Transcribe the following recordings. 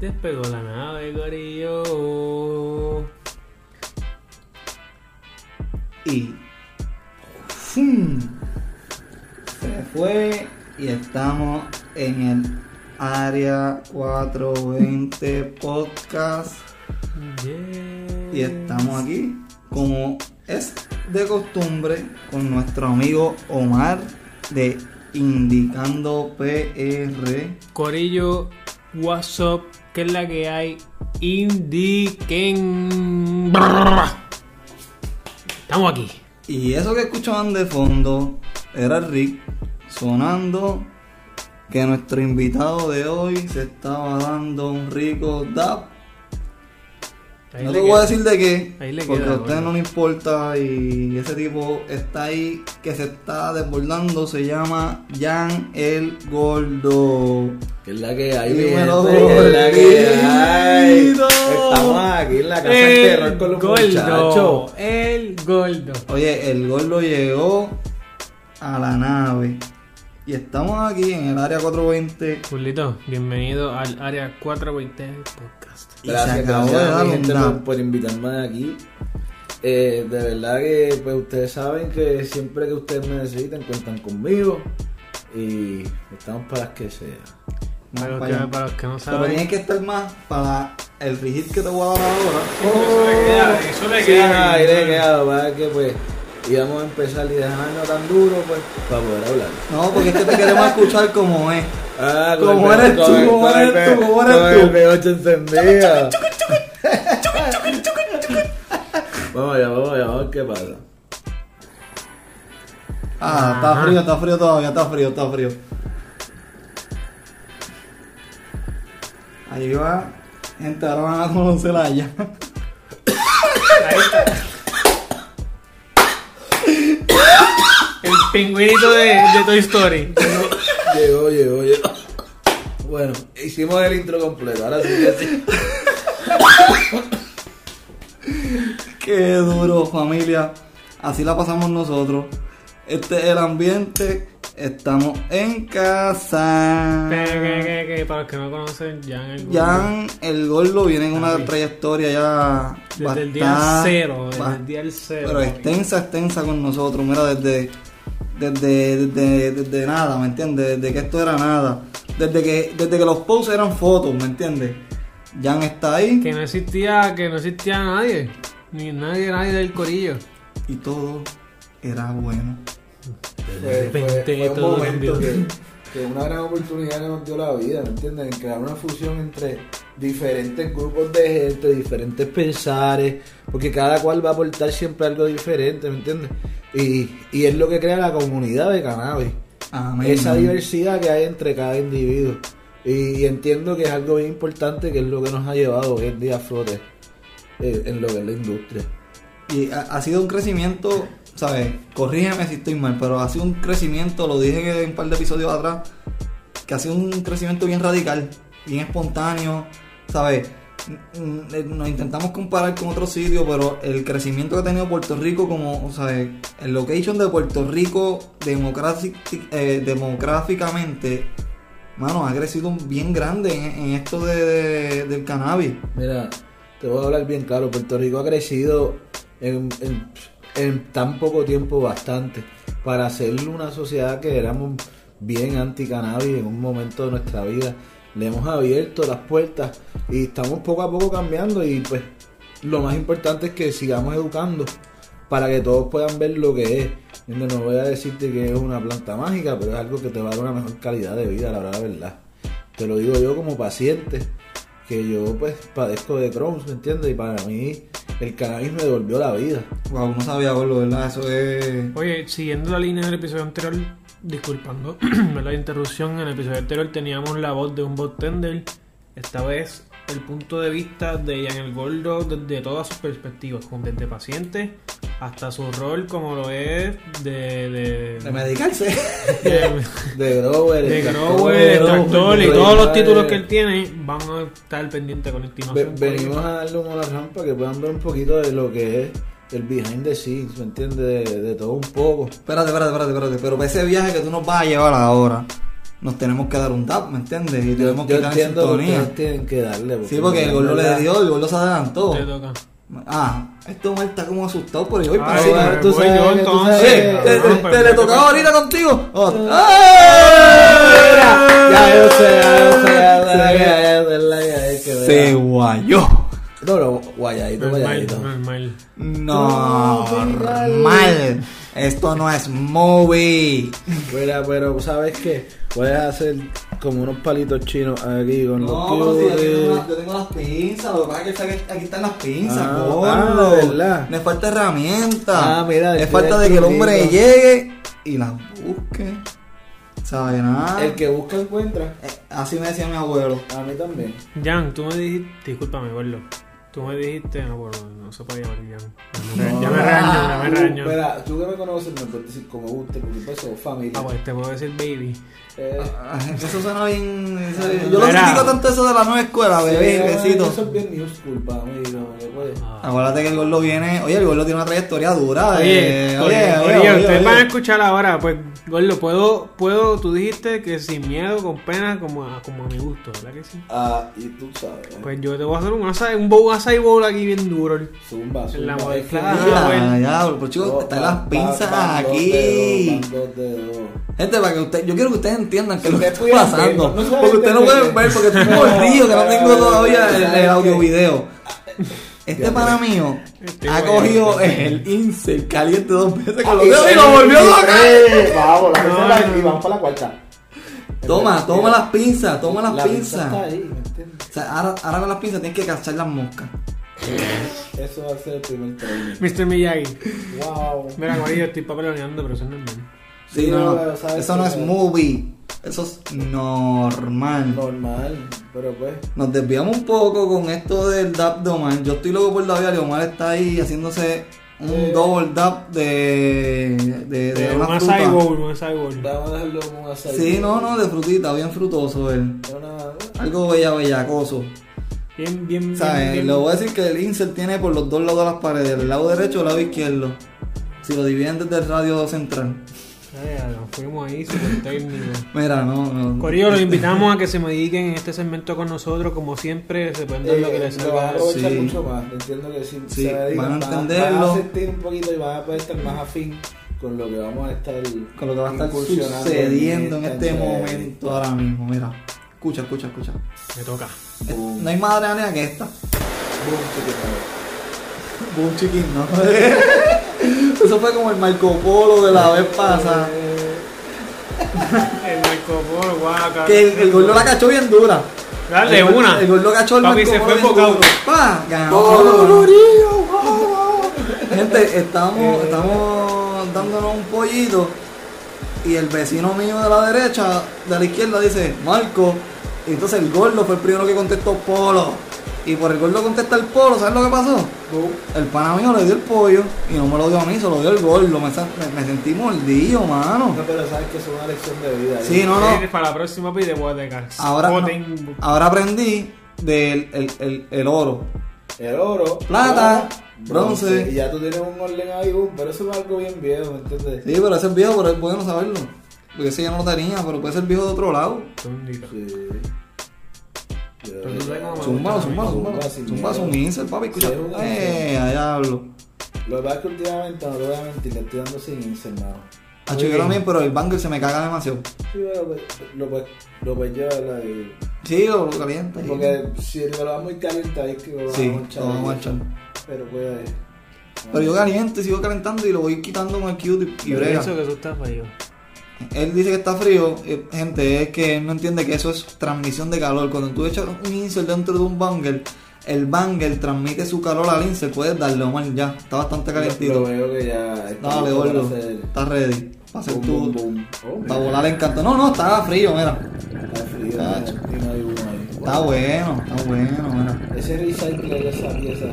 Despegó la nave, gorillo. Y. ¡fum! Se fue y estamos en el área 420 podcast. Yeah. Y estamos aquí, como es de costumbre, con nuestro amigo Omar de Indicando PR. Corillo, what's up? ¿Qué es la que hay? Indiquen. Estamos aquí. Y eso que escuchaban de fondo era Rick sonando que nuestro invitado de hoy se estaba dando un rico dab. Ahí no te voy a decir de qué, Ahí le porque queda, a ustedes bueno. no le importa y ese tipo está ahí que se está desbordando, se llama Jan el Gordo. Que es la que hay, Dímelo, gente, es la que hay. Estamos aquí en la casa del terror con los muchachos. El gordo. Oye, el Gordo llegó a la nave y estamos aquí en el área 420 Julito, bienvenido al área 420 del podcast. y se Gracias, acabó gracias a mi gente por, por invitarme aquí. Eh, de verdad que pues ustedes saben que siempre que ustedes me necesiten cuentan conmigo y estamos para las que sea. Para los, Vamos que, para para los que no Pero saben. tienes que estar más para el rigid que te voy a dar ahora. Eso le queda, eso le Sí, queda. ahí le queda, para que pues íbamos a empezar y dejarnos tan duro pues para poder hablar. No, porque es que te queremos escuchar como es. Ah, ¿Cómo el- eres tú? con el- ¿Cómo con el eres tú? ¿Cómo eres tú? el P8 encendido. Vamos allá, vamos allá, vamos a ver qué pasa. Ah, está frío, está frío todavía, está frío, está frío. Ahí va. Gente, ahora van a conocerla ya. Ahí está. Pingüinito de, de Toy Story. Llegó, llegó, llegó. Bueno, hicimos el intro completo, ahora sí que sí. Qué duro, familia. Así la pasamos nosotros. Este es el ambiente. Estamos en casa. Que, que, que, que, para los que no conocen, Jan el gordo. Jan el gordo viene en una Así. trayectoria ya Desde el día bastante- cero, desde el día cero. pero extensa, extensa con nosotros. Mira, desde, desde, desde, desde nada, ¿me entiendes? Desde que esto era nada. Desde que, desde que los posts eran fotos, ¿me entiendes? Jan está ahí Que no existía, que no existía nadie. Ni nadie, nadie del corillo. y todo era bueno. Fue, fue- repente todo momento cambió. Que, una gran oportunidad que nos dio la vida, ¿me entienden? En crear una fusión entre diferentes grupos de gente, diferentes pensares, porque cada cual va a aportar siempre algo diferente, ¿me entiendes? Y, y es lo que crea la comunidad de cannabis. Amén. esa diversidad que hay entre cada individuo. Y, entiendo que es algo bien importante que es lo que nos ha llevado hoy en día a flote eh, en lo que es la industria. Y ha, ha sido un crecimiento, ¿sabes? Corrígeme si estoy mal, pero ha sido un crecimiento, lo dije en un par de episodios atrás, que ha sido un crecimiento bien radical, bien espontáneo, ¿sabes? N- n- Nos intentamos comparar con otros sitios, pero el crecimiento que ha tenido Puerto Rico, como, ¿sabes? El location de Puerto Rico democraci- eh, demográficamente, mano, ha crecido bien grande en, esto de, de- del cannabis. Mira, te voy a hablar bien claro, Puerto Rico ha crecido en- en tan poco tiempo bastante para ser una sociedad que éramos bien anti-cannabis en un momento de nuestra vida. Le hemos abierto las puertas y estamos poco a poco cambiando y pues lo más importante es que sigamos educando para que todos puedan ver lo que es. No voy a decirte que es una planta mágica, pero es algo que te va a dar una mejor calidad de vida, la verdad, la verdad. Te lo digo yo como paciente, que yo pues padezco de Crohn's, ¿me entiendes? Y para mí el cannabis me devolvió la vida. Wow, no sabía verlo, ¿verdad? Eso es... Oye, siguiendo la línea del episodio anterior, disculpando la interrupción, en el episodio anterior teníamos la voz de un bartender. Esta vez el punto de vista de Jan el Gordo desde todas sus perspectivas, con- desde paciente hasta su rol como lo es de... de, de medicarse. de- De grower, de grower, y todos los títulos que él tiene van a estar pendientes con continuación. venimos a darle una rampa que puedan ver un poquito de lo que es el behind the scenes, ¿me entiendes? De, de todo un poco. Espérate, espérate, espérate, espérate. Pero para ese viaje que tú nos vas a llevar ahora, nos tenemos que dar un dab, ¿me entiendes? Y Yo, tenemos que yo estar en que sintonía. tienen que darle. Sí, porque el gordo le dio, el gordo se adelantó. Te toca. Ah, este hombre está como asustado por Ay, para pues, tú sabes yo entonces. sabes. Eh, te, Ah, te- pues, te le tocaba ahorita contigo. Oh, Ya, ya yo sé, ya yo sé. Se guayó. No, no, guayadito, Normal, guayadito. normal. Normal. Esto no es movie. Mira, pero ¿sabes qué? Puedes hacer como unos palitos chinos aquí con No, los pero si yo tengo, una- yo tengo las pinzas, lo que pasa es que aquí- están las pinzas, Ah, gordo. ah, ¿verdad? Le falta herramienta. Ah, mira, este falta de que el hombre llegue y las busque. ¿Sabe nada? El que busca encuentra. Eh, Así me decía mi abuelo. A mí también. Jan, tú me dijiste. Discúlpame, gordo. Tú me dijiste. No, bueno, no se puede llamar Jan. Ya me regaño, ya me Uh, regaño. Espera, tú que me conoces me puedes decir como guste, porque pues somos familia. Ah, pues te puedo decir baby. Eh, Ah, Eso suena bien. eso- yo lo critico tanto eso de la nueva escuela, bebé, sí, besito. Eso es bien new school para mí, no. Ah. Acuérdate que el gordo viene. Oye, el gordo tiene una trayectoria dura. Oye, eh, oye, oye, oye, ustedes oye. van a escuchar ahora, pues, Gordo, puedo, puedo, tú dijiste que sin miedo, con pena, como a, como a mi gusto, ¿verdad que sí? Ah, y tú sabes. Pues yo te voy a hacer un acai, un bowl, acai bowl aquí bien duro. Zumba, zumba. En la mira, Ah. Ya, ya, pero chicos, dos, están las pinzas dos aquí. dedos, van dos dedos. Gente, para que usted, yo quiero que ustedes entiendan que lo que está ver, pasando. no- porque ustedes no pueden ver, porque estoy mordido, que no tengo todavía el, el ¿sabes audio video. Este pana mío Este ha cogido este. el incel caliente dos veces con los dedos y lo volvió sí, Vamos, la No, tercera no. y vamos para la cuarta. Toma, toma las pinzas, toma las La pinza está pinzas. ahí, ¿me entiendes? O sea, ahora, ahora con las pinzas tienes que cachar las moscas. Eso va a ser el primer training. Mr. Miyagi. Wow. Mira, María, estoy papeloneando, pero eso es normal. Sí, no, no, no. Eso no es movie. Eso es normal. Normal, pero pues. Nos desviamos un poco con esto del dab de Omar. Yo estoy loco por David y Omar está ahí haciéndose un Eh. double dab de, de, de De una fruta. acai bowl. Vamos a dejarlo como un asadito. Sí, no, no, de frutita, bien frutoso él. Una- Algo bella, bellacoso. Bien, bien, ¿Sabes? bien, bien. Le voy a decir que el insert tiene por los dos lados de las paredes, el lado derecho y el lado izquierdo. Si lo dividen desde el radio central. Nos fuimos ahí, súper técnico. Mira, no, no. Corillo, los invitamos a que se mediquen en este segmento con nosotros, como siempre, se pueden dar lo que les Eh, van salga. aprovechar Sí. mucho más. Entiendo que si Sí, se dedican, van a Van, entenderlo. a sentir un poquito y van a poder estar más afín con lo que vamos a estar. Con lo que va a estar sucediendo en este momento ahora mismo. Mira, escucha, escucha, escucha. Me toca. Boom, No hay más adrenalina que esta. boom, Boom chiquín, ¿no? Eso fue como el Marco Polo de la vez pasada. El Marco Polo, guaca. Que el, el gordo la cachó bien dura. Dale, el, gol- una. El gordo cachó el Papi, Marco se Polo fue enfocado. Pa, ganó. ¡Oh, Gente, estamos, estamos dándonos un pollito. Y el vecino mío de la derecha, de la izquierda, dice, Marco. Y entonces el gordo fue el primero que contestó Polo. Y por el gordo contesta el Polo, ¿sabes lo que pasó? El pana mío le dio el pollo y no me lo dio a mí, se lo dio el gordo. Me, me- me sentí mordido, mano. No, pero sabes que es una lección de vida. Sí, no, no. Eh, Para la próxima pide de Ahora, no, ahora aprendí del el, el, el oro. El oro, Plata, bronce. Y ya tú tienes un orden ahí, boom, pero eso es algo bien viejo, ¿me entiendes? Sí, pero ese es viejo, pero es bueno saberlo. Porque ese ya no lo tenía, pero puede ser viejo de otro lado. Sí. Zumba, zumba, zumba. Zumba, un insert, papi, escucha. Eh, allá hablo. Lo que pasa es que últimamente, no te voy a mentir, le estoy dando sin irse, hermano. Hacho, yo también, pero el banger se me caga demasiado. Sí, lo puedes lo llevar ahí. Sí, lo, lo calienta. Porque si lo das muy caliente ahí es que lo Sí, vamos a echar. lo vamos a echar. Pero pues. Pero yo caliente, sigo calentando y lo voy quitando con el cute y Yo brega. pienso que eso está feo. Él dice que está frío, eh, gente, es que él no entiende que eso es transmisión de calor. Cuando tú echas un insert dentro de un banger, el banger transmite su calor al insert, puedes darle Omar ya, está bastante Lo, calentito. veo que ya. está Dale, gordo, está ready. Para hacer Boom, tu. boom, boom. Oh, Para volar en canto. No, no, estaba frío, mira. Está frío. Cacho. Y no hay uno ahí. Está bueno, está bueno, mira. Ese recycle de esa pieza.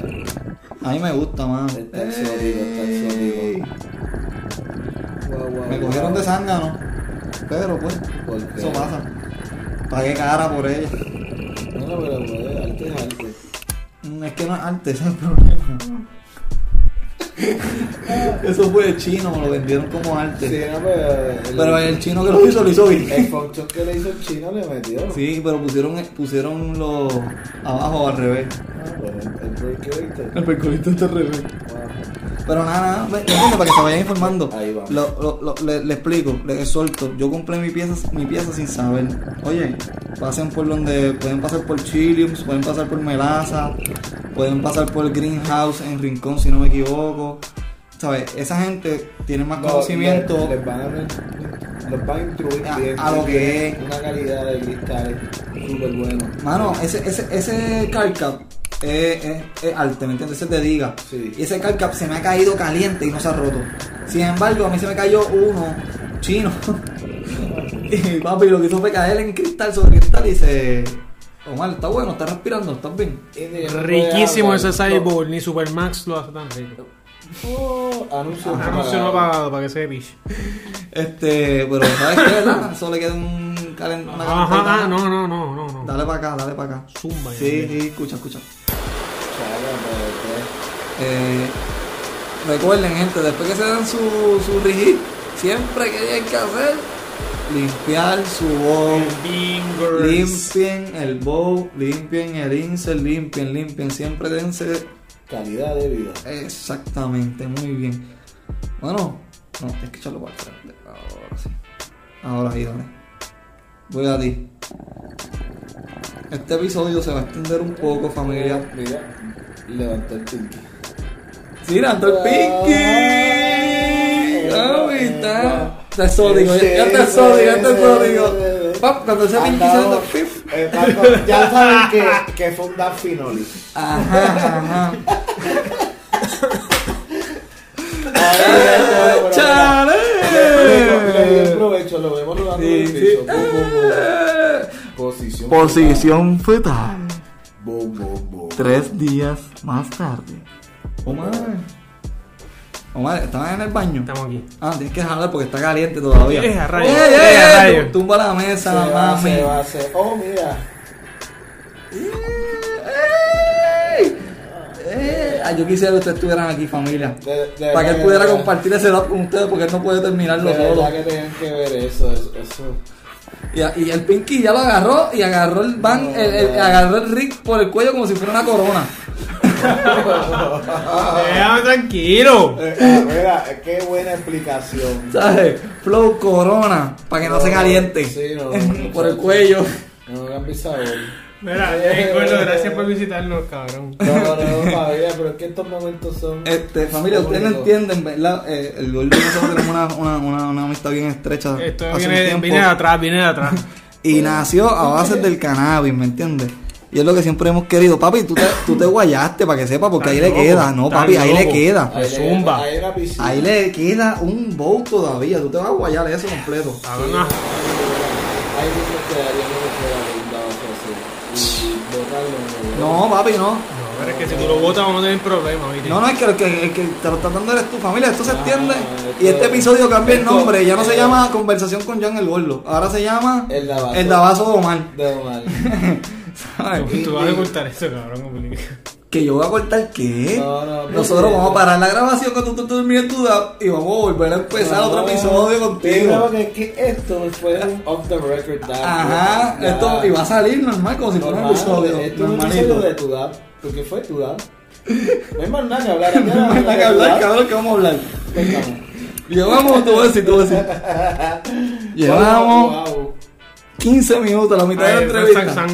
A mí me gusta, man. Está exótico, está exótico. Me cogieron guau. de zángano. Pero pues, eso pasa. Pagué cara por ella. No, no, pero pues, arte es arte. Mm, Es que no es arte, ese es el problema. Eso fue chino, lo vendieron como arte. Sí, no, pero. el- Pero el chino que lo hizo, lo hizo bien. El function que le hizo el chino le metió. Sí, pero pusieron, pusieron lo abajo al revés. Ah, bueno, el break El percolito está al revés. Wow. Pero nada, nada, para que se vayan informando. Ahí va. Lo, lo, lo- le, le explico, le suelto. Yo compré mi pieza, mi pieza sin saber. Oye, pasen por donde pueden pasar por Chiliums, pueden pasar por Melaza, pueden pasar por Greenhouse en Rincón, si no me equivoco. ¿Sabes? Esa gente tiene más No, conocimiento. le- Les van a, les van a instruir A- bien. a lo que es. Una calidad de cristales súper bueno. Mano, ese, ese, ese car cap es, es, es arte, ¿me entiendes? Ese te diga. Sí. Y ese car cap se me ha caído caliente y no se ha roto. Sin embargo, a mí se me cayó uno chino. y papi lo que hizo fue caer en cristal sobre cristal y dice... Omar, está bueno, está respirando, estás bien. Riquísimo ese. Cyborg, ni Supermax lo hace tan rico. Oh, anuncio no Anuncio no pagado. pagado para que se piche. Este, pero ¿sabes qué, verdad? Solo le queda un calen- una Ajá, no, no, no, no, no. Dale para acá, dale para acá. Zumba. ya. Sí, sí, escucha, escucha. Eh, recuerden, gente, después que se dan su, su rigid, siempre que tienen que hacer, limpiar su bowl, limpien el bowl, limpien el insert, limpien, limpien, siempre dense Calidad de vida. exactamente, muy bien. Bueno, no, tienes que echarlo para el frente, ahora sí. Ahora ahí, dale. Voy a ti. Este episodio se va a extender un poco, familia. Mira, levantó el pinky. Sí, levantó el Pinky. Ah, está. Está sódico, ya está sódico, ya está sódico. Pap, Cuando ese Pinky da pip. eh, Paco, Ya saben que, que fue un Dan Finoli. Ajá, ajá. Le ¡Chale! di el provecho, lo vemos rodando en el piso. Posición. Posición fetal. Tres días más tarde. Omar. Omar, ¿estabas en el baño? Estamos aquí. Ah, tienes que jalar porque está caliente todavía. Eh, a rayos. ¡Ey, ey, Eh. Tumba la Se mesa, va, mami. se va, se- Oh, mira. Ay, yo quisiera que ustedes estuvieran aquí, familia. De- de Para que él pudiera compartir ese dato con ustedes porque él no puede terminarlo De solo. verdad que tenían que ver eso. eso, eso. Y, y el Pinky ya lo agarró y agarró el van, No, el, agarró el Rick por el cuello como si fuera una corona. Déjame tranquilo. Eh, ah, mira, qué buena explicación. ¿Sabes? Flow corona, para que no, se No, caliente. sí, no, no, por el cuello. No me han pisado. Mira, eh, gordo, gracias por visitarnos, cabrón. No, no, no, familia, pero es que estos momentos son. Este, familia, ustedes no entienden, ¿verdad? Eh, el gordo y nosotros tenemos una, una, una, una amistad bien estrecha. Esto viene, viene de atrás, viene de atrás. Y nació a base del cannabis, ¿me entiendes? Y es lo que siempre hemos querido. Papi, tú te, tú te guayaste para que sepa, porque ahí le queda. No, papi, ahí le queda. Ahí le- Zumba. Ahí le queda un bowl todavía. Tú te vas a guayar eso completo. Botarlo. No, papi, no. No, pero es que si tú lo botas vamos a tener problemas, ¿viste? No, no, es que el que, el que te lo está dando eres tu familia. Esto se Ah, extiende. esto- Y este episodio cambia el nombre. Ya no se llama Conversación con Jan el Gordo. Ahora se llama El Davazo. El Davazo de Omar. De Omar. ¿Sabes? Tú vas a ocultar eso, cabrón. Que yo voy a cortar qué? No, no, Nosotros porque- vamos a parar la grabación cuando tú termines tu dab y vamos a volver a empezar No, otro episodio contigo. es que esto fue un off the record dab. Ajá, esto iba a salir normal como si fuera un episodio. Esto es un episodio de tu dab. Porque fue tu dab. No hay más nada que hablar. No hay nada que hablar, cabrón, que vamos a hablar. Llevamos, te voy a decir, te voy a decir. Llevamos 15 minutos, la mitad de la Ay, entrevista.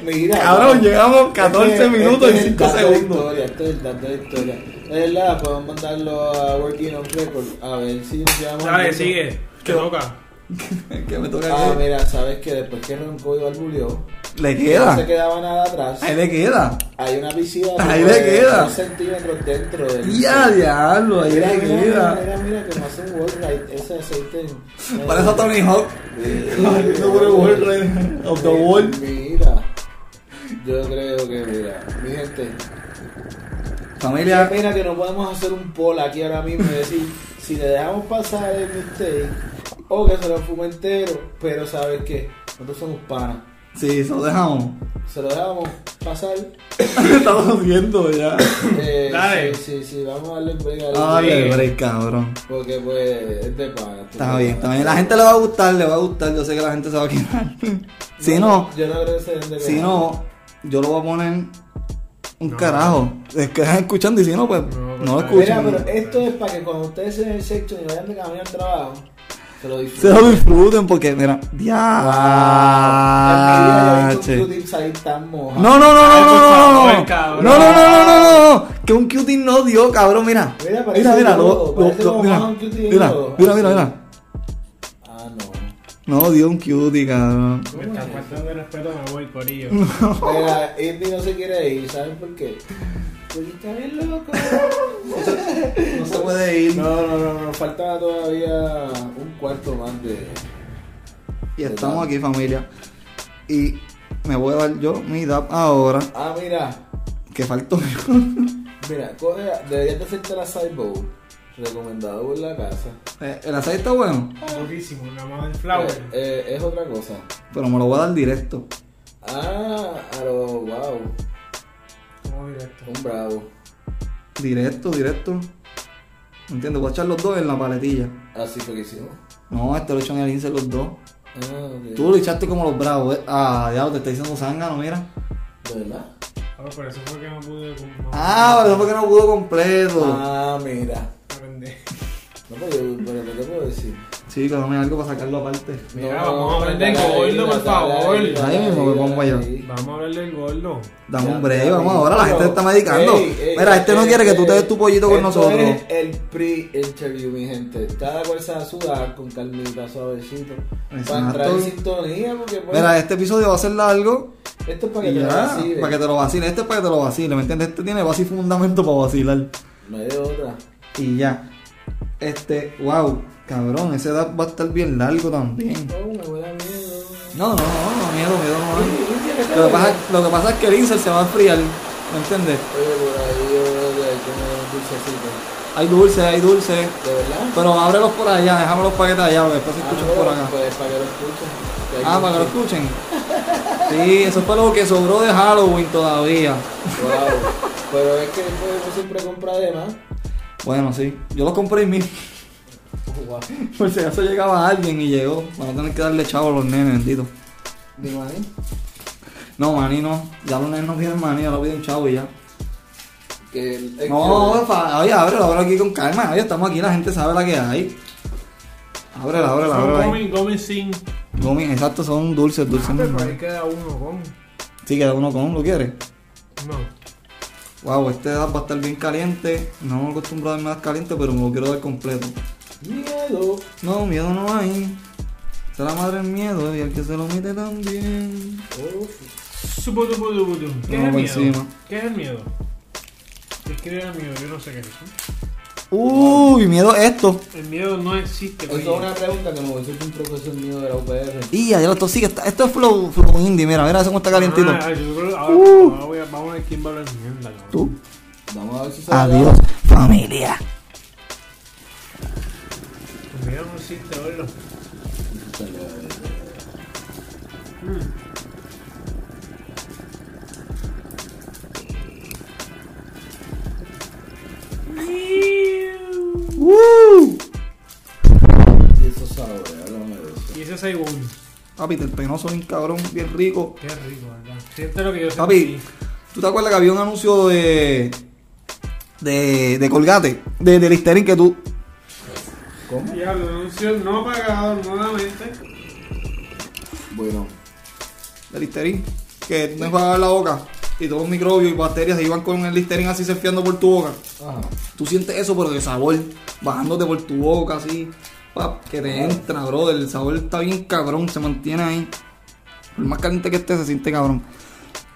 Mira, Cabrón, llegamos 14 Este- minutos este y es el 5 dato de segundos. Historia, esto es el dato de historia. Es verdad, podemos mandarlo a Working on Record. A ver si nos llevamos. Dale, al- sigue. Te toca. que me toca Ah, que mira, sabes que después que roncó y barbuleó, le no se queda. quedaba nada atrás. Ahí le queda. Hay una piscina Ahí le queda. dos centímetros dentro del. Ya, diablo, ahí Mira, le mira, mira, queda. mira, mira, que me hace un ride, ese aceite. Parece a Tony Hawk. No por el of the wall. Mira, yo creo que, mira, mi gente, Familia, pena que no podemos hacer un poll aquí ahora mismo y decir si le dejamos pasar el mistake o que se lo fume entero, pero sabes qué, nosotros somos panas, sí, se lo dejamos. se lo dejamos pasar. Estamos viendo ya. Eh, Dale. Sí, sí, sí, vamos a darle break al Dale, break, cabrón. Porque pues es de pana. Está bien, está bien. La gente le va a gustar, le va a gustar. Yo sé que la gente se va a quedar. si no, Yo no creo que se den de si no, yo lo voy a poner un No. carajo. Es que dejan escuchando y si no, pues No, pues, no lo escuchan. Mira, pero esto es para que cuando ustedes se den el sexo y vayan de camino al trabajo, se lo Se disfruten. lo disfruten porque, mira, Ah, ya. Cutie salir tan mojado. No, no, no, no, no, no, no, no, no, no, no, no, no, no, que un cutie no dio, cabrón, mira. Mira, parece Mira, mira, mira, mira, mira, mira. Ah, no. No, dio un cutie, cabrón. Me está faltando respeto, me voy, corillo. Mira, Indy no se quiere ir, ¿saben por qué? Porque está bien loco. No se puede ir. No, no, no, nos falta todavía un cuarto más de. Y estamos aquí, familia. Y me voy a dar yo mi DAP ahora, Ah, mira, que faltó. mira, coge, deberías de hacerte la bowl. Recomendado por la casa. Eh, El aceite está bueno, Buenísimo, la más del flower. Eh, eh, es otra cosa. pero me lo voy a dar directo. Ah, a lo wow, Vamos directo. un bravo. Directo, directo. ¿Me entiendes? Voy a echar los dos en la paletilla. Así fue que hicimos. No, este lo he hecho en el Ince los dos. Ah, ok. Tú lo echaste como los bravos. eh. Ah, diablo, te está diciendo zángano, mira. ¿De verdad? Ah, por eso fue que no pude. no- Ah, pero eso fue que no pudo completo. Ah, mira. aprender. No, pero yo, pero ¿qué te puedo decir? Sí, pero dame algo para sacarlo aparte. Mira, No, vamos a dale ahí, gordo, por favor. ahí, mismo me pongo yo. Vamos a hablar del gordo. Dame un break, vamos ahora, la gente se está medicando. Ey, ey, Mira, este no quiere que tú te des tu pollito con nosotros. es el pre-interview, mi gente. Cada cual se va a sudar con calmita, suavecito. Para entrar en sintonía, porque pues, Mira, este episodio va a ser largo. esto es para que te lo ya, vaciles. para que te lo vacile. Este es para que te lo vacile, ¿me entiendes? Este tiene base y fundamento para vacilar. No hay de otra. Y ya. Este, wow, cabrón, ese edad va a estar bien largo también. Me huele a miedo. No, no, no, no, miedo, miedo no hay. Lo que pasa, lo que pasa es que el insert se va a enfriar, ¿me entiendes? Oye, por ahí yo que hay un dulcecito. Hay dulce, hay dulce. ¿De verdad? Pero ábrelos por allá, déjame los paquetes allá, porque después se Ah, escuchan por acá. Pues para que lo escuchen. Ah, para que lo escuchen. Sí, eso fue lo que sobró de Halloween todavía. Wow. Pero es que uno siempre compra de más. Bueno, sí. Yo los compré en mí. Wow. Por si acaso llegaba alguien y llegó. Para no tener que darle chavo a los nenes, bendito. Dime ahí. No, maní no. Ya los nenes no piden maní, ahora piden chavo y ya. Que el- es No, que- fa- oye, ábrelo, ábrelo aquí con calma. Oye, estamos aquí, la gente sabe la que hay. Ábrela, ábrela, ábrela. Gomi, Gomi sin. Gomi, exacto, son dulces, dulces Ah, pero ahí queda uno con. Sí, queda uno con, ¿lo quieres? No. Wow, este va a estar bien caliente. No me acostumbro a darme más caliente, pero me lo quiero dar completo. Miedo. No, miedo no hay. Es la madre del miedo y el que se lo mete también. Supu. ¿Qué es el miedo? encima. ¿Qué es el miedo? Escribe el miedo, yo no sé qué es eso. Uy, miedo esto. El miedo no existe. Eso es una pregunta que me voy a hacer un profesor mío de la UPR. Y ya, ya lo tosigue. Esto esto es flow, flow indie. Mira, mira cómo está calientito. Ah, yo creo- ahora, Uh. ahora voy a- vamos a ver quién va a hablar mierda, cabrón. Tú. Vamos a ver si se da. Adiós, familia. El miedo no existe. Uh. Y esos sabores, háblame de eso. Y ese segundo. Papi, el penoso bien cabrón, bien rico. Qué rico, ¿verdad? Siente lo que yo Papi, sentí. ¿tú te acuerdas que había un anuncio de. de. de Colgate? De, de Listerine que tú. ¿Cómo? Ya, lo anuncio no pagado nuevamente. Bueno, De Listerine. Que tú te enjuagabas la boca. Y todos los microbios y bacterias se iban con el Listerine así surfeando por tu boca. ajá. Tú sientes eso, pero de sabor. Bajándote por tu boca así. Pap, que te entra, brother. El sabor está bien cabrón, se mantiene ahí. Por más caliente que esté, se siente cabrón.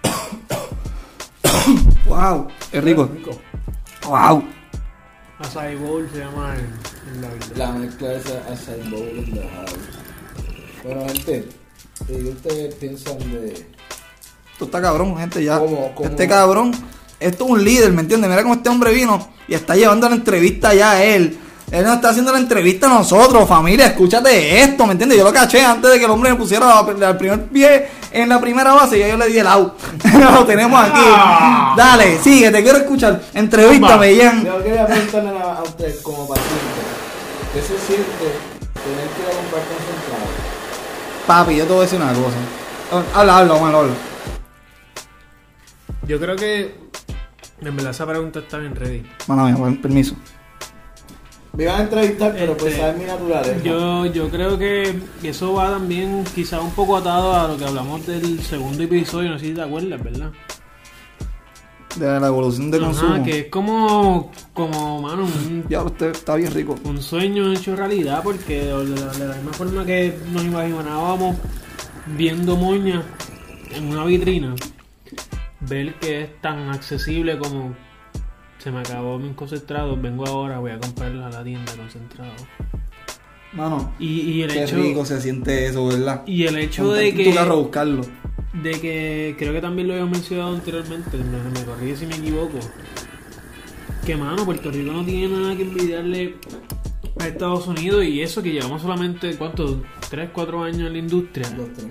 wow, es rico. Rico. Wow. Acai bowl se llama en, en la vida. La mezcla de esa acai bowl in the house. Bueno, gente, ¿y qué ustedes piensan de Esto está cabrón, gente, ya. ¿Cómo, cómo? Este cabrón, esto es un líder, ¿me entiendes? Mira cómo este hombre vino y está llevando la entrevista ya a él. Él nos está haciendo la entrevista a nosotros, familia. Escúchate esto, ¿me entiendes? Yo lo caché antes de que el hombre me pusiera el primer pie en la primera base. Y yo le di el out. lo tenemos aquí. Ah. Dale, sigue, te quiero escuchar. Entrevístame, Ian. Yo quería preguntarle a a usted como paciente, ¿qué se siente tener que ir a comprar concentrado? Papi, yo te voy a decir una cosa. Habla, habla, Omar, habla. Yo creo que en verdad esa pregunta está bien ready. Mano mía, per- permiso. Me iban a entrevistar, pero pues Este, saben mi naturaleza. Yo, yo creo que eso va también quizá un poco atado a lo que hablamos del segundo episodio, no sé si te acuerdas, ¿verdad? De la evolución de Ajá, consumo. que es como, como, mano, un, Ya, usted está bien rico. un sueño hecho realidad, porque de la, de la misma forma que nos imaginábamos viendo moña en una vitrina, ver que es tan accesible como se me acabó mi concentrado, vengo ahora, voy a comprarla a la tienda concentrado. Mano, Y, y el qué hecho rico se siente eso, ¿verdad? y el hecho de que tu carro buscarlo. de que creo que también lo habíamos mencionado anteriormente, me, me corrí si me equivoco. Que mano, Puerto Rico no tiene nada que envidiarle a Estados Unidos y eso que llevamos solamente, ¿cuántos? ¿Tres, cuatro años en la industria? Dos, tres.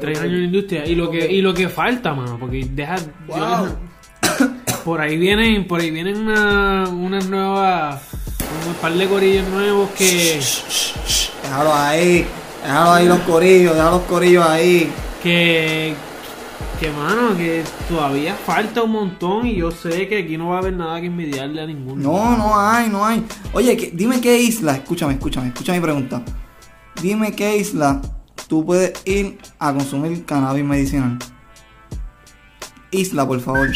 Tres años en la industria y lo que y lo que falta, mano, porque deja, Wow. por ahí vienen, por ahí vienen una, unas nuevas, un par de corillos nuevos que Déjalo ahí. Déjalo ahí los corillos, déjalo los corillos ahí. que que mano que todavía falta un montón y yo sé que aquí no va a haber nada que envidiarle a ninguno No, no hay, no hay. Oye, que- dime qué isla, escúchame, escúchame, escucha mi pregunta. Dime qué isla tú puedes ir a consumir cannabis medicinal. Isla, por favor.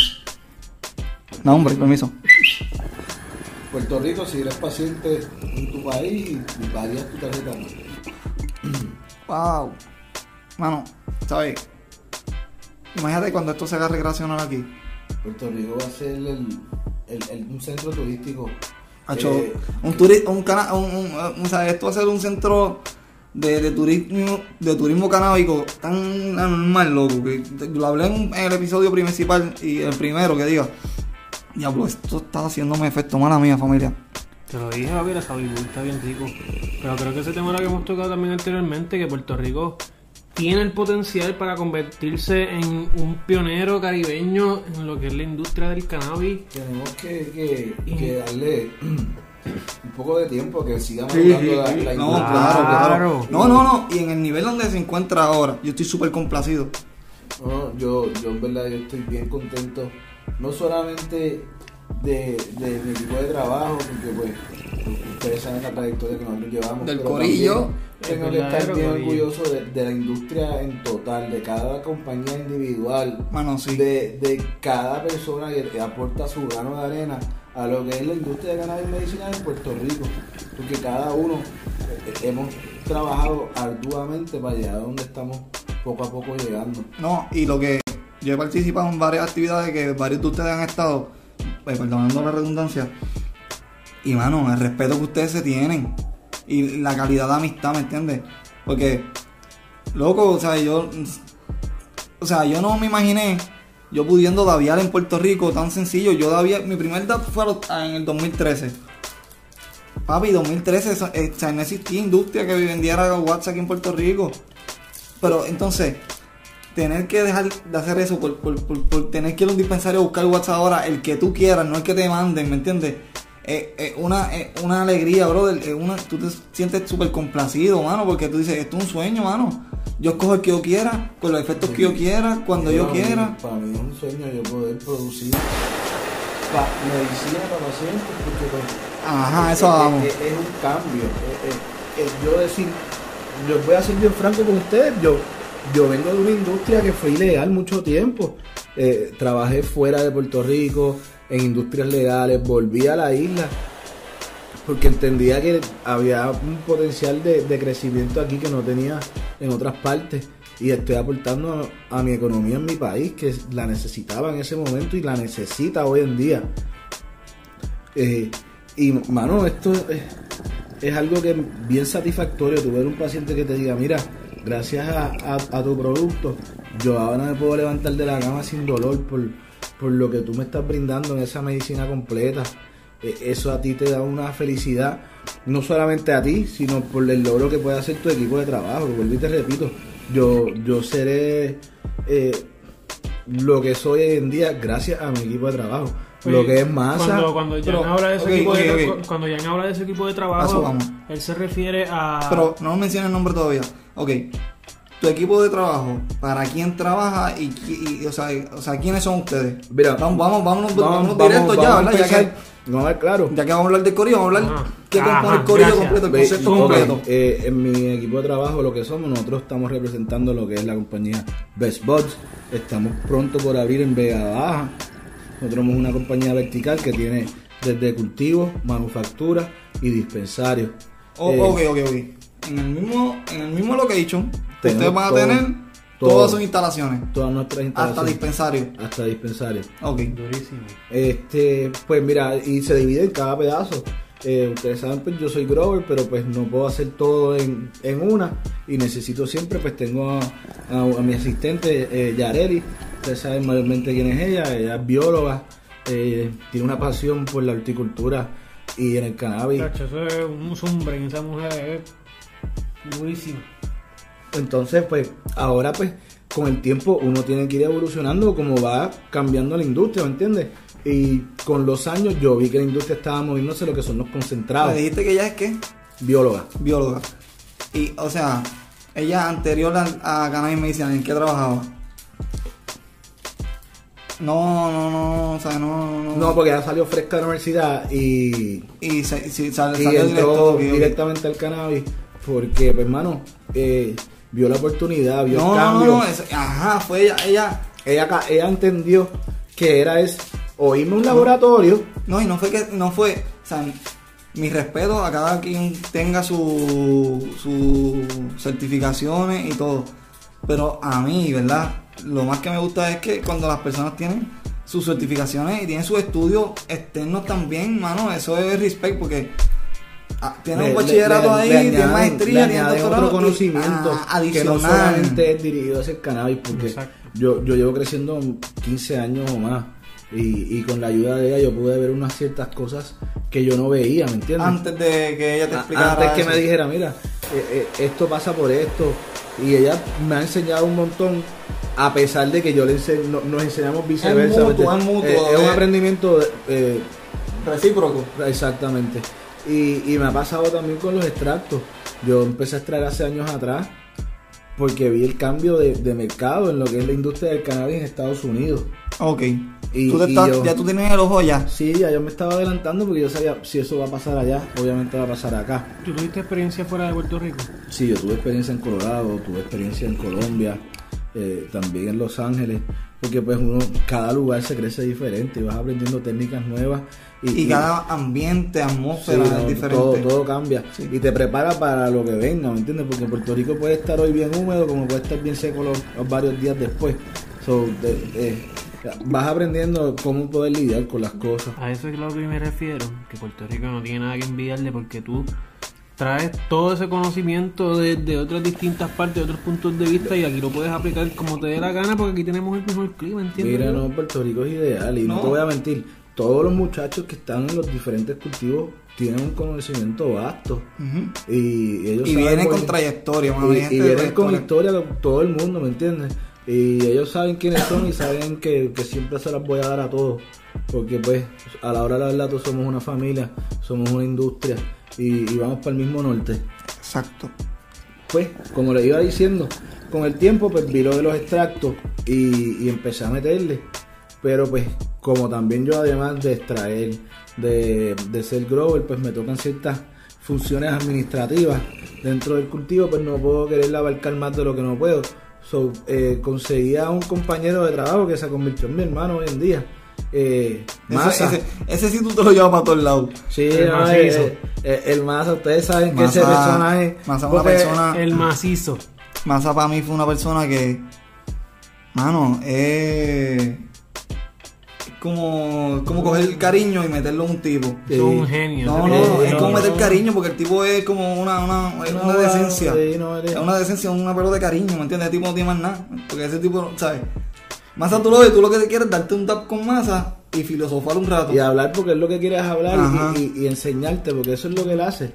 No, hombre, permiso. Puerto Rico, si eres paciente en tu país, y varías tu tarjeta. Wow. Mano, ¿sabes? Imagínate cuando esto se haga recreacional aquí. Puerto Rico va a ser el, el- el- un centro turístico. Hacho, Eh, un turi un, cana un, un- o sea, esto va a ser un centro de, de turismo de turismo canábico tan normal, loco, que lo hablé en, el episodio principal y el primero que diga, diablo, esto está haciéndome efecto, mala mía, familia. te lo dije a ver esa está bien rico. Pero creo que ese tema lo que hemos tocado también anteriormente que Puerto Rico tiene el potencial para convertirse en un pionero caribeño en lo que es la industria del cannabis. Tenemos que, que- que darle un poco de tiempo que siga Sí, la, sí. la No, industria. claro, claro. No, no, no. Y en el nivel donde se encuentra ahora, yo estoy súper complacido. No, yo, yo en verdad yo estoy bien contento, no solamente de, de mi equipo de trabajo, porque pues ustedes saben la trayectoria que nosotros llevamos. Del pero corillo. Tengo que estar bien orgulloso de, de la industria en total, de cada compañía individual, Mano, sí. de, de cada persona que, que aporta su grano de arena a lo que es la industria de cannabis medicinal en Puerto Rico, porque cada uno eh, hemos trabajado arduamente para llegar a donde estamos poco a poco llegando. No, y lo que yo he participado en varias actividades que varios de ustedes han estado, pues, perdonando la redundancia, y mano, el respeto que ustedes se tienen y la calidad de amistad, ¿me entiendes? Porque, loco, o sea, yo, o sea, yo no me imaginé yo pudiendo daviar en Puerto Rico tan sencillo. Yo dabía, mi primer dab fue a los- en el 2013. Papi, 2013, eso- eh, no existía industria que vendiera WhatsApp aquí en Puerto Rico. Pero entonces, tener que dejar de hacer eso por, por- por- por tener que ir a un dispensario a buscar WhatsApp ahora, el que tú quieras, no el que te manden, ¿me entiendes? Es es una, es una alegría, brother. Una, tú te sientes súper complacido, mano, porque tú dices, esto es un sueño, mano. Yo escojo el que yo quiera, con los efectos que yo quiera, cuando yo Para mí- quiera. Para mí es un sueño yo poder producir pa- medicina para pacientes, porque pues, Ajá, es, eso vamos. es- es un cambio. Yo decir, yo voy a ser bien franco con ustedes, yo, yo vengo de una industria que fue ilegal mucho tiempo. Eh, trabajé fuera de Puerto Rico, en industrias legales, volví a la isla porque entendía que había un potencial de, de crecimiento aquí que no tenía en otras partes. Y estoy aportando a, mi economía en mi país que la necesitaba en ese momento y la necesita hoy en día. Eh, y mano esto es, es algo que es bien satisfactorio tu ver un paciente que te diga mira gracias a, a- a tu producto yo ahora me puedo levantar de la cama sin dolor por, por lo que tú me estás brindando en esa medicina completa eh, eso a ti te da una felicidad, no solamente a ti, sino por el logro que puede hacer tu equipo de trabajo. Vuelvo y te repito, yo, yo seré eh, lo que soy hoy en día gracias a mi equipo de trabajo. lo que es masa. Cuando, cuando Jan Pero, habla de ese equipo de ok, tra- ok. cuando Jan habla de ese equipo de Paso, trabajo, vamos. él se refiere a Pero no menciona el nombre todavía. Ok. Tu equipo de trabajo, ¿para quién trabaja y, o, sea, o sea, quiénes son ustedes? Mira, vamos, vamos, vámonos, Vamos, vámonos vamos, ya, vamos ¿verdad? Ya que, Vamos a ver, claro. ya que vamos a hablar del corillo, vamos a hablar Ajá. qué compone Ajá, el corillo gracias. completo, el concepto completo. eh, en mi equipo de trabajo lo que somos, nosotros estamos representando lo que es la compañía Best Buds. Estamos pronto por abrir en Vega Baja. Nosotros somos una compañía vertical que tiene desde cultivos, manufactura y dispensarios. O- Eh, ok, ok, ok. En el mismo, en el mismo location, Tenemos ustedes van a todo, tener todo. todas sus instalaciones, Todas nuestras hasta instalaciones. dispensario. hasta dispensarios. Ok. durísimo. Este, pues mira, y se divide en cada pedazo. Eh, ustedes saben, pues yo soy grower, pero pues no puedo hacer todo en, en una. Y necesito siempre, pues tengo a, a- a mi asistente, eh, Yareli. Ustedes saben mayormente quién es ella. Ella es bióloga, eh, tiene una pasión por la horticultura y en el cannabis. Chacho, eso es un zumbre en esa mujer es durísima. Entonces, pues, ahora pues, con el tiempo uno tiene que ir evolucionando como va cambiando la industria, ¿me entiendes? Y con los años yo vi que la industria estaba moviéndose lo que son los concentrados. Me dijiste que ella es qué? Bióloga. Bióloga. Y, o sea, ella anterior a, a Cannabis Medicinal, ¿en qué trabajaba? No, no, no, o sea, no, no. No, porque ya salió fresca de la universidad y, Y, se, si sal- y salió entró directo. directamente al cannabis porque, pues, hermano, eh, vio la oportunidad, vio No, el no, cambio. no, es- ajá, fue ella, ella. ella, ella entendió que era es o irme a un laboratorio No, y no fue que, no fue, o sea, mi respeto a cada quien tenga su, sus certificaciones y todo. Pero a mí, ¿verdad? Lo más que me gusta es que cuando las personas tienen sus certificaciones y tienen sus estudios externos también, mano, eso es respect porque ah, tienen le- un bachillerato le- ahí, añaden- maestría, doctorado. otro y- conocimiento ah, que no solamente es dirigido hacia el cannabis porque Exacto. yo, yo llevo creciendo 15 años o más y, y con la ayuda de ella yo pude ver unas ciertas cosas que yo no veía, ¿me entiendes? Antes de que ella te explicara. Antes que eso. me dijera, mira, eh, eh, esto pasa por esto. Y ella me ha enseñado un montón, a pesar de que yo le ense- no- nos enseñamos viceversa. mutuo, ¿me entiendes? es mutuo, Eh, es un aprendimiento eh, Recíproco. exactamente. Y, y me ha pasado también con los extractos. Yo empecé a extraer hace años atrás porque vi el cambio de, de mercado en lo que es la industria del cannabis en Estados Unidos. Ok. Y- tú te y estás- yo- ya tú tienes el ojo ya. Sí, ya yo me estaba adelantando porque yo sabía si eso va a pasar allá, obviamente va a pasar acá. ¿Tú tuviste experiencia fuera de Puerto Rico? Sí, yo tuve experiencia en Colorado, tuve experiencia en Colombia, eh, también en Los Ángeles, porque pues uno, cada lugar se crece diferente y vas aprendiendo técnicas nuevas y, Y cada ambiente, sí, atmósfera no, es diferente. todo, todo cambia Sí. y te prepara para lo que venga, ¿me entiendes? Porque Puerto Rico puede estar hoy bien húmedo como puede estar bien seco los, los varios días después. So, de- vas aprendiendo cómo poder lidiar con las cosas. A eso es lo que me refiero, que Puerto Rico no tiene nada que enviarle porque tú traes todo ese conocimiento de, de otras distintas partes, de otros puntos de vista y aquí lo puedes aplicar como te dé la gana porque aquí tenemos el mejor clima, ¿entiendes? Mira, no, Puerto Rico es ideal y no. No. te voy a mentir. Todos los muchachos que están en los diferentes cultivos tienen un conocimiento vasto y ellos Y saben vienen con trayectoria, y, y de vienen con historia con todo el mundo, ¿me entiendes? Y ellos saben quiénes son y saben que, que siempre se las voy a dar a todos. Porque pues a la hora de la verdad todos somos una familia, somos una industria y, y vamos para el mismo norte. Exacto. Pues, como le iba diciendo, con el tiempo pues vi lo de los extractos y, y empecé a meterle. Pero pues, como también yo además de extraer, de, de ser grower, pues me tocan ciertas funciones administrativas dentro del cultivo, pues no puedo querer abarcar más de lo que no puedo. So, eh, conseguí a un compañero de trabajo que se convirtió en mi hermano hoy en día. Eh, Ese, Masa. ese, ese sí tú te lo llevas para todos lados. Sí, El no, macizo. eh, eh, el Masa, ustedes saben que ese personaje... Masa una persona- El macizo. Masa para mí fue una persona que, mano, es como, como coger el cariño y meterlo a un tipo. Sí. Es un genio. No, no, es como meter cariño porque el tipo es como una, una, es No, una decencia. sí, no, eres- Es una decencia, una pelota de cariño, ¿me entiendes? El tipo no tiene más nada. Porque ese tipo, ¿sabes? Masa tú lo ves, tú lo que te quieres es darte un tap con masa y filosofar un rato. Y hablar porque es lo que quieres hablar y, y- y enseñarte, porque eso es lo que él hace.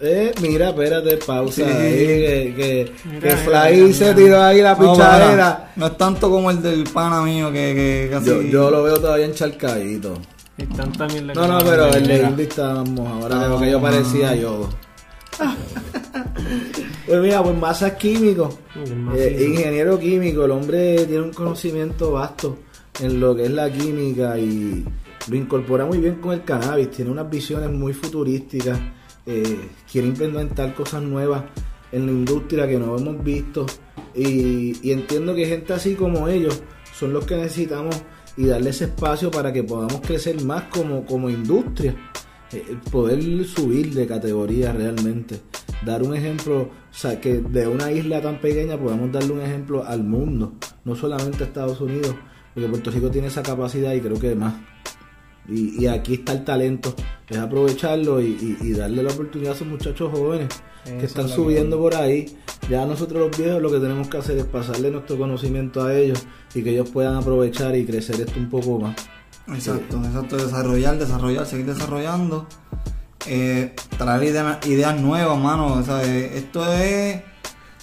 Eh, mira, espérate, pausa Sí. ahí, que, que, Mira, que Fly mira, se mira. tiró ahí la No, pichadera. no es tanto como el del pana mío que, que casi. Yo, yo lo veo todavía encharcadito. Están también la No, no, pero el de Indy está más mojado. Ahora No, lo que yo no. parecía yo. pues mira, pues masas químicos. Eh, ingeniero químico, el hombre tiene un conocimiento vasto en lo que es la química y lo incorpora muy bien con el cannabis, tiene unas visiones muy futurísticas, eh, quiere implementar cosas nuevas en la industria que no hemos visto y, y entiendo que gente así como ellos son los que necesitamos y darle ese espacio para que podamos crecer más como, como industria, eh, poder subir de categoría realmente, dar un ejemplo, o sea, que de una isla tan pequeña podamos darle un ejemplo al mundo, no solamente a Estados Unidos, porque Puerto Rico tiene esa capacidad y creo que más. Y, y aquí está el talento, es aprovecharlo y, y- y darle la oportunidad a esos muchachos jóvenes que están es subiendo por ahí. Ya nosotros los viejos lo que tenemos que hacer es pasarle nuestro conocimiento a ellos y que ellos puedan aprovechar y crecer esto un poco más. Exacto, exacto. Desarrollar, desarrollar, seguir desarrollando. Eh, traer ideas, ideas nuevas, mano. O sea, eh, esto es.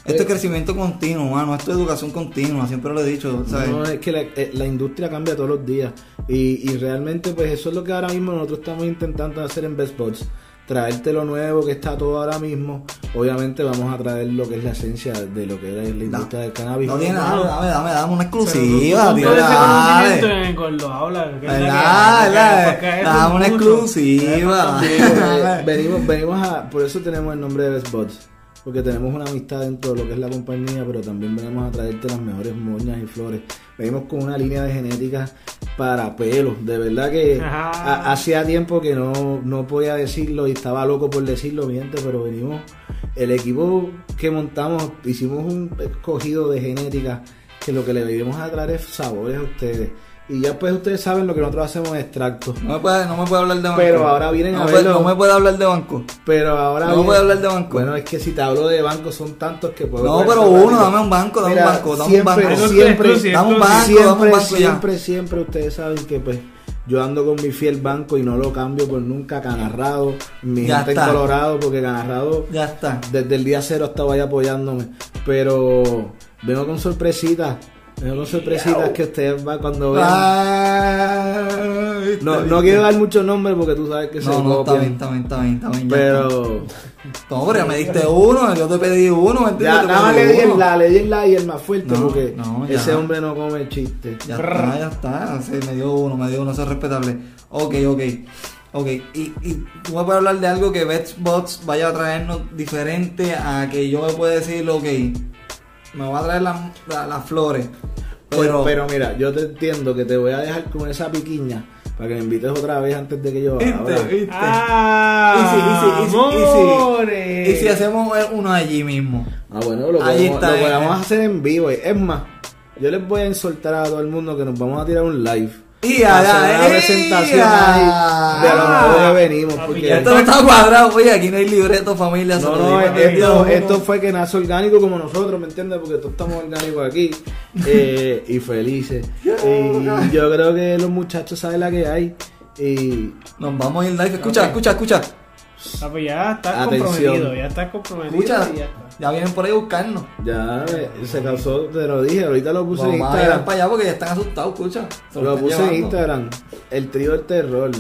Esto es crecimiento continuo, mano. Esto es educación continua, siempre lo he dicho. ¿sabes? No, es que la, eh, la industria cambia todos los días y, y realmente pues eso es lo que ahora mismo nosotros estamos intentando hacer en Best Bots. Traerte lo nuevo que está todo ahora mismo. Obviamente vamos a traer lo que es la esencia de lo que era la industria del cannabis. No tiene nada, dame, dame, dame una exclusiva, tío. Dame una exclusiva. Venimos, venimos a, por eso tenemos el nombre de Best Buds, porque tenemos una amistad dentro de lo que es la compañía, pero también venimos a traerte las mejores moñas y flores. Venimos con una línea de genética para pelos, de verdad que ha- hacía tiempo que no, no podía decirlo y estaba loco por decirlo, mi gente, pero venimos, el equipo que montamos, hicimos un escogido de genética que lo que le venimos a traer es sabores a ustedes. Y ya pues ustedes saben lo que nosotros hacemos en extractos. No me puede, no me puede hablar de banco. Pero ahora vienen no a me puede- verlo. No me puede hablar de banco. Pero ahora. No bien- puedo hablar de banco. Bueno, es que si te hablo de banco son tantos que puedo. No, pero uno, dame un banco, dame Mira, un banco, dame siempre, un banco. Siempre, exclusivo, dame un banco, siempre, dame un banco ya. siempre, siempre ustedes saben que pues yo ando con mi fiel banco y no lo cambio por nunca. Canarrado, mi Ya gente está. en Colorado, porque Canarrado Ya está. desde el día cero estaba ahí apoyándome. Pero vengo con sorpresitas. Vengo con sorpresitas que ustedes va cuando vean. Ah, No, no quiero dar muchos nombres porque tú sabes que se No, no, está bien, está bien, está bien, está bien. Pero. No, me diste uno, yo te pedí uno, ¿me entiendes? Ya, nada más le di el la, le di el la y el más fuerte No, porque no, ese hombre no come chiste. Ya está, ya está. Sí, me dio uno, me dio uno, eso es respetable. Ok, ok. Ok, y, y tú me puedes hablar de algo que Bets Bots vaya a traernos diferente a que yo me pueda decir, ok, me va a traer las la- las flores. Pero, Pero, pero mira, yo te entiendo que te voy a dejar con esa piquiña para que me invites otra vez antes de que yo. ¿viste? Ah, Y si- y si- y si- y si- amores. y si hacemos uno allí mismo. Ah, bueno, lo podemos, está, lo podemos hacer en vivo. Es más, yo les voy a insultar a todo el mundo que nos vamos a tirar un live. Y a la- presentación ahí de lo nuevo que venimos. Porque Esto no está cuadrado, oye, aquí no hay libreto, familia. No, lo no, esto, esto fue que nace orgánico como nosotros, ¿me entiendes? Porque todos estamos orgánicos aquí eh, y felices. Y yo creo que los muchachos saben la que hay. Y Nos vamos a ir live. Escucha, escucha, escucha. Ah, pues ya estás Atención. comprometido, ya estás comprometido. Ya está. Ya vienen por ahí a buscarnos. ya eh, se causó, te lo dije, ahorita lo puse en Vamos a Instagram. para allá porque ya están asustados, escucha. Se Lo puse en. Instagram. El trío del terror.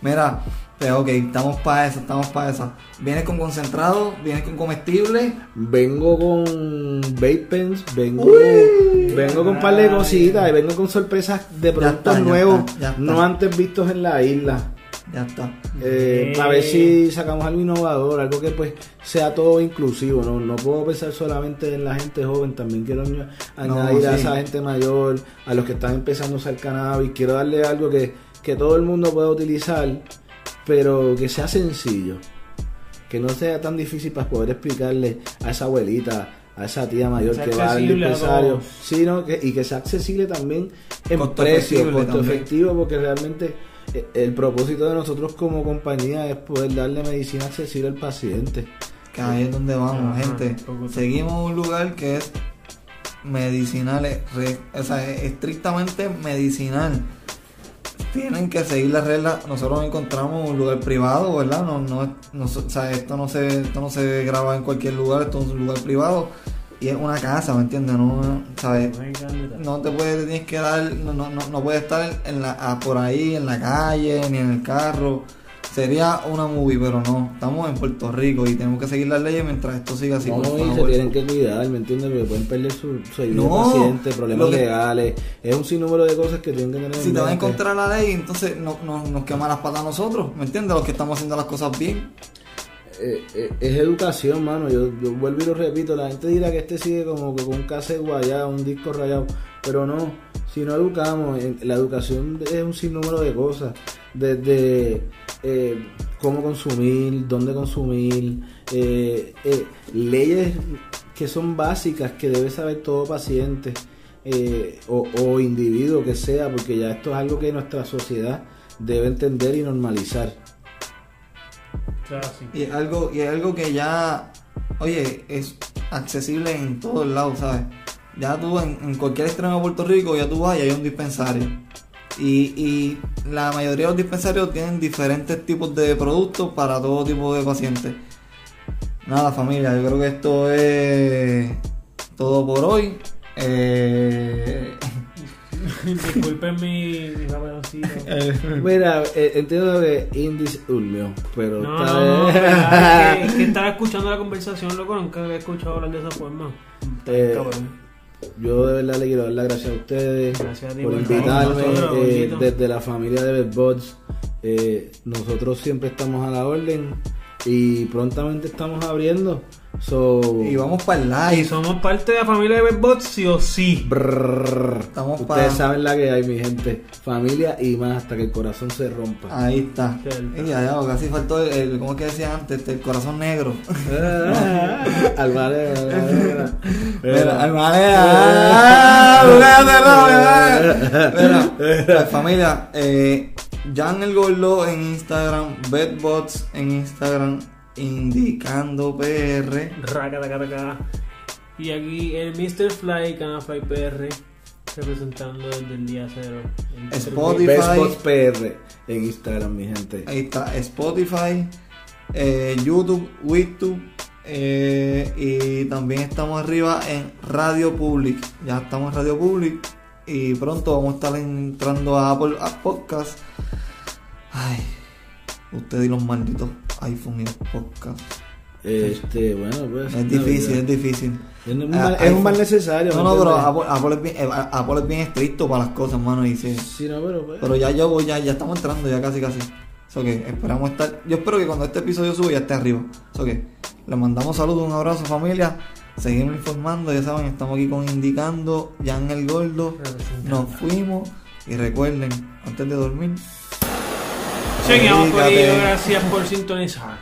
Mira, pues ok, estamos para eso, estamos para eso. Vienes con concentrado, vienes con comestible. Vengo con vape pens, vengo, Uy. vengo con un par de cositas y vengo con sorpresas de productos está, ya nuevos, está, ya está. no antes vistos en la isla. Ya está. Eh, para ver si sacamos algo innovador, algo que pues sea todo inclusivo, no, no puedo pensar solamente en la gente joven, también quiero añ- añadir a sí. esa gente mayor, a los que están empezando a usar cannabis, quiero darle algo que, que todo el mundo pueda utilizar, pero que sea sencillo, que no sea tan difícil para poder explicarle a esa abuelita, a esa tía mayor que va al a dispensario, sino que, y que sea accesible también en Costo precio, costo efectivo, porque realmente el propósito de nosotros como compañía es poder darle medicina accesible al paciente. Que ahí es donde vamos, Ajá, gente. Seguimos un lugar que es medicinal, o sea, es estrictamente medicinal. tienen que seguir las reglas. Nosotros nos encontramos en un lugar privado, ¿verdad? No, no, no, o sea, esto no se, esto no se graba en cualquier lugar, esto es un lugar privado y es una casa, ¿me entiendes? No, ¿sabes? No te puedes, te tienes que dar, no, no, no, no puedes estar en la, ah, por ahí en la calle ni en el carro. Sería una movie, pero no. Estamos en Puerto Rico y tenemos que seguir las leyes mientras esto siga así. No, y se tienen que cuidar, ¿me entiendes? Porque pueden perder su, su ayuda No, paciente, problemas que- legales. Es un sinnúmero de cosas que tienen que tener Si en te va a encontrar la ley, entonces no, no- nos quema las patas a nosotros, ¿me entiendes? Los que estamos haciendo las cosas bien. Eh, eh, es educación, mano. Yo, yo vuelvo y lo repito. La gente dirá que este sigue como que con un cassette guayado, un disco rayado. Pero no, si no educamos, la educación es un sinnúmero de cosas. Desde eh, cómo consumir, dónde consumir, leyes que son básicas que debe saber todo paciente o, o individuo que sea, porque ya esto es algo que nuestra sociedad debe entender y normalizar. Y es algo, y es algo que ya, oye, es accesible en todos lados, ¿sabes? Ya tú en, en cualquier extremo de Puerto Rico, ya tú vas y hay un dispensario. Y, y la mayoría de los dispensarios tienen diferentes tipos de productos para todo tipo de pacientes. Nada, familia, yo creo que esto es todo por hoy. Eh, Disculpen mi, mi jaboncito. Mira, eh, entiendo que Indies Ulmio, pero No, está no, no, es, que, es que estaba escuchando la conversación, loco, nunca había escuchado hablar de esa forma. Eh. Yo de verdad le quiero dar las gracias a ustedes Gracias a ti por invitarme nosotros, eh, desde la familia de Bedbots. Eh, nosotros siempre estamos a la orden y prontamente estamos abriendo. So, y vamos para el Y live. somos parte de la familia de Bedbots, sí o sí. brrr, Estamos ustedes pa- saben la que hay, mi gente. Familia y más hasta que el corazón se rompa. Ahí está. Y ya, ya, casi faltó el, el- ¿cómo es que decía antes? Este, el corazón negro. Alvarez, Alvarez. Mira, hermano, ah, pues, familia, eh, Jan el Gordo en Instagram, Bedbots en Instagram, Indicando PR. Racatacataca. Y aquí el Mr. Fly, Canal Fly PR, representando desde el día cero. El Spotify. PR en Instagram, mi gente. Ahí está Spotify, eh, YouTube, YouTube. eh, y también estamos arriba en Radio Public. Ya estamos en Radio Public. Y pronto vamos a estar entrando a Apple a Podcast. Ay, ustedes y los malditos iPhone y los podcast. Este, bueno, pues. Es difícil, es difícil. Es un, Ah, mal, es un iPhone. mal necesario. No, ¿me no, pero entiendes? Apple, Apple es bien, eh, Apple es bien estricto para las cosas, mano. Y sí. Sí, no, pero. pues, Pero ya yo voy, ya, ya estamos entrando, ya casi casi. So que esperamos estar. Yo espero que cuando este episodio suba ya esté arriba. So que les mandamos saludos, un abrazo familia. Seguimos informando, ya saben, estamos aquí con Indicando, Jan el Gordo. Nos fuimos. Y recuerden, antes de dormir, Seguimos ello, gracias por sintonizar.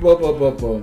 Pom, pom, pom.